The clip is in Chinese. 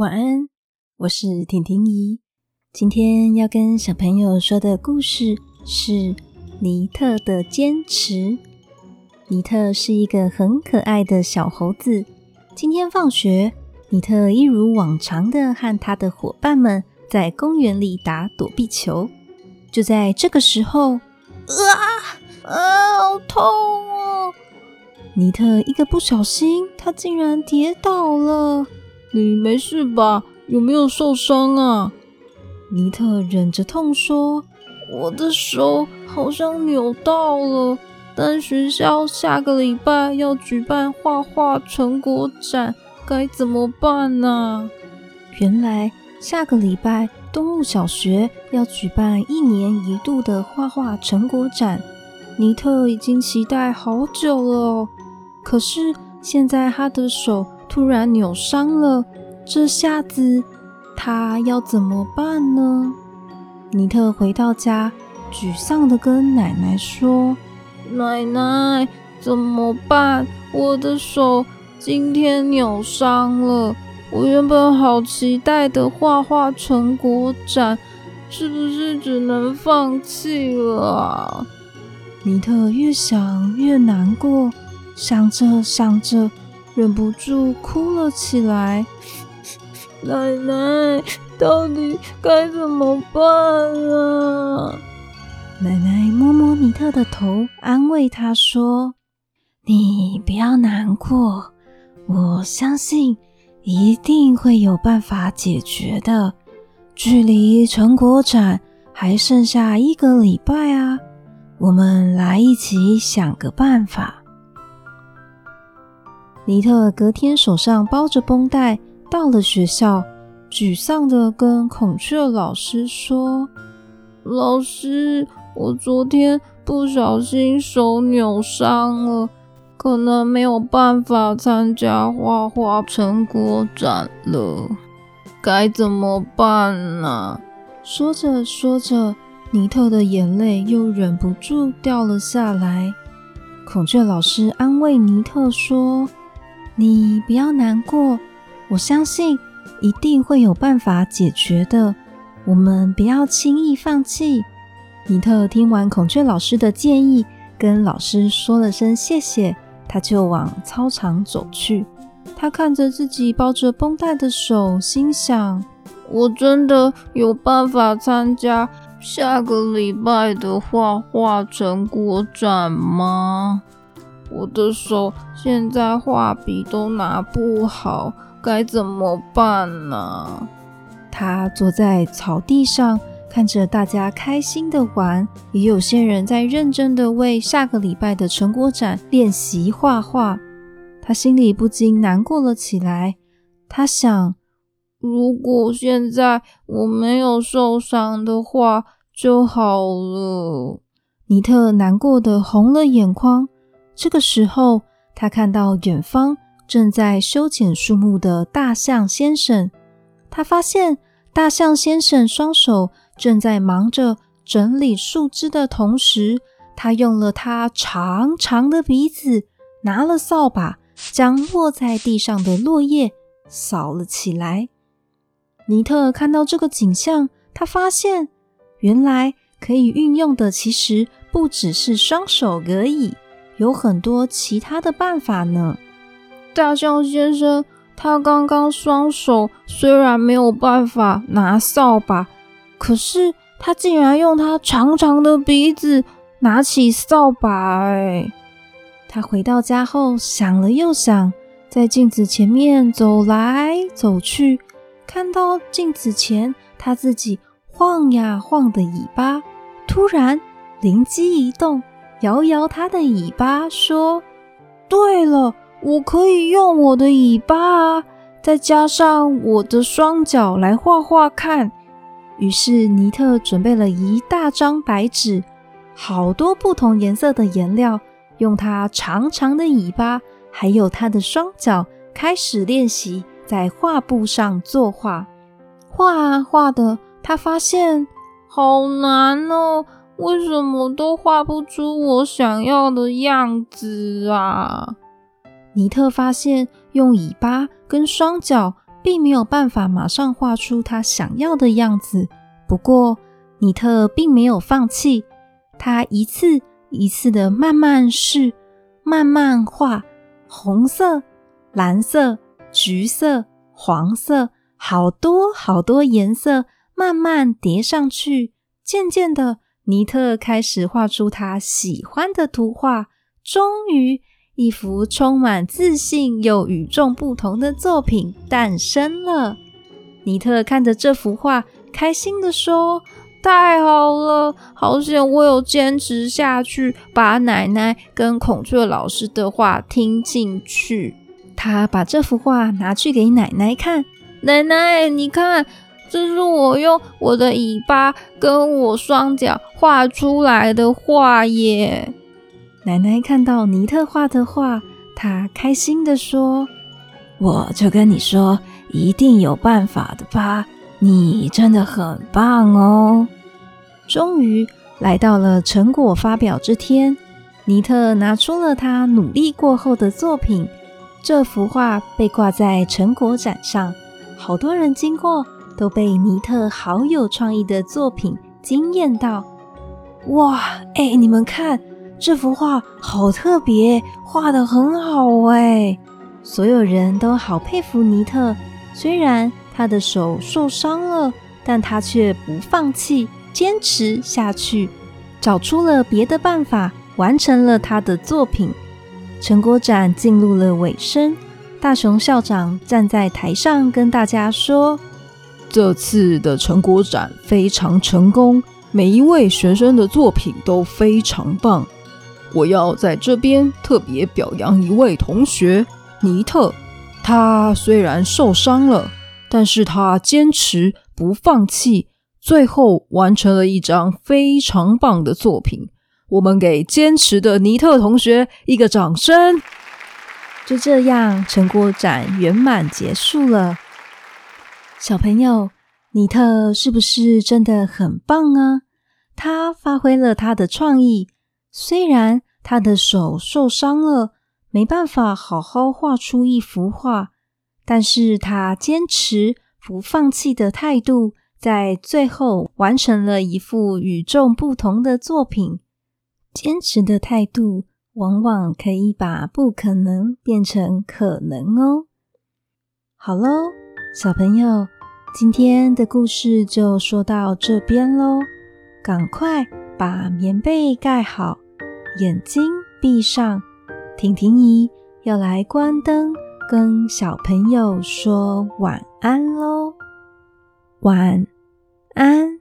晚安，我是婷婷姨。今天要跟小朋友说的故事是尼特的坚持。尼特是一个很可爱的小猴子。今天放学，尼特一如往常的和他的伙伴们在公园里打躲避球。就在这个时候，啊啊，好痛哦！尼特一个不小心，他竟然跌倒了。你没事吧？有没有受伤啊？尼特忍着痛说：“我的手好像扭到了，但学校下个礼拜要举办画画成果展，该怎么办呢？”原来下个礼拜动物小学要举办一年一度的画画成果展，尼特已经期待好久了，可是现在他的手。突然扭伤了，这下子他要怎么办呢？尼特回到家，沮丧地跟奶奶说：“奶奶，怎么办？我的手今天扭伤了，我原本好期待的画画成果展，是不是只能放弃了？”尼特越想越难过，想着想着。忍不住哭了起来。奶奶，到底该怎么办啊？奶奶摸摸尼特的头，安慰他说：“你不要难过，我相信一定会有办法解决的。距离成果展还剩下一个礼拜啊，我们来一起想个办法。”尼特隔天手上包着绷带，到了学校，沮丧地跟孔雀老师说：“老师，我昨天不小心手扭伤了，可能没有办法参加画画成果展了，该怎么办呢？”说着说着，尼特的眼泪又忍不住掉了下来。孔雀老师安慰尼特说：你不要难过，我相信一定会有办法解决的。我们不要轻易放弃。尼特听完孔雀老师的建议，跟老师说了声谢谢，他就往操场走去。他看着自己包着绷带的手，心想：我真的有办法参加下个礼拜的画画成果展吗？我的手现在画笔都拿不好，该怎么办呢？他坐在草地上，看着大家开心的玩，也有些人在认真的为下个礼拜的成果展练习画画。他心里不禁难过了起来。他想，如果现在我没有受伤的话就好了。尼特难过的红了眼眶。这个时候，他看到远方正在修剪树木的大象先生。他发现大象先生双手正在忙着整理树枝的同时，他用了他长长的鼻子，拿了扫把，将落在地上的落叶扫了起来。尼特看到这个景象，他发现原来可以运用的其实不只是双手而已。有很多其他的办法呢。大象先生，他刚刚双手虽然没有办法拿扫把，可是他竟然用他长长的鼻子拿起扫把。哎，他回到家后想了又想，在镜子前面走来走去，看到镜子前他自己晃呀晃的尾巴，突然灵机一动。摇摇它的尾巴，说：“对了，我可以用我的尾巴啊，再加上我的双脚来画画看。”于是尼特准备了一大张白纸，好多不同颜色的颜料，用它长长的尾巴，还有它的双脚，开始练习在画布上作画。画啊画的，他发现好难哦。为什么都画不出我想要的样子啊？尼特发现用尾巴跟双脚并没有办法马上画出他想要的样子。不过，尼特并没有放弃，他一次一次的慢慢试，慢慢画，红色、蓝色、橘色、黄色，好多好多颜色慢慢叠上去。渐渐的，尼特开始画出他喜欢的图画。终于，一幅充满自信又与众不同的作品诞生了。尼特看着这幅画，开心地说。太好了，好险我有坚持下去，把奶奶跟孔雀老师的话听进去。他把这幅画拿去给奶奶看，奶奶，你看，这是我用我的尾巴跟我双脚画出来的画耶。奶奶看到尼特画的画，她开心地说：“我就跟你说，一定有办法的吧。”你真的很棒哦！终于来到了成果发表之天，尼特拿出了他努力过后的作品。这幅画被挂在成果展上，好多人经过都被尼特好有创意的作品惊艳到。哇，哎，你们看这幅画好特别，画得很好哎！所有人都好佩服尼特，虽然。他的手受伤了，但他却不放弃，坚持下去，找出了别的办法，完成了他的作品。成果展进入了尾声，大熊校长站在台上跟大家说：“这次的成果展非常成功，每一位学生的作品都非常棒。我要在这边特别表扬一位同学，尼特。他虽然受伤了。”但是他坚持不放弃，最后完成了一张非常棒的作品。我们给坚持的尼特同学一个掌声。就这样，成果展圆满结束了。小朋友，尼特是不是真的很棒啊？他发挥了他的创意，虽然他的手受伤了，没办法好好画出一幅画。但是他坚持不放弃的态度，在最后完成了一幅与众不同的作品。坚持的态度，往往可以把不可能变成可能哦。好喽，小朋友，今天的故事就说到这边喽。赶快把棉被盖好，眼睛闭上，婷婷姨要来关灯。跟小朋友说晚安喽，晚安。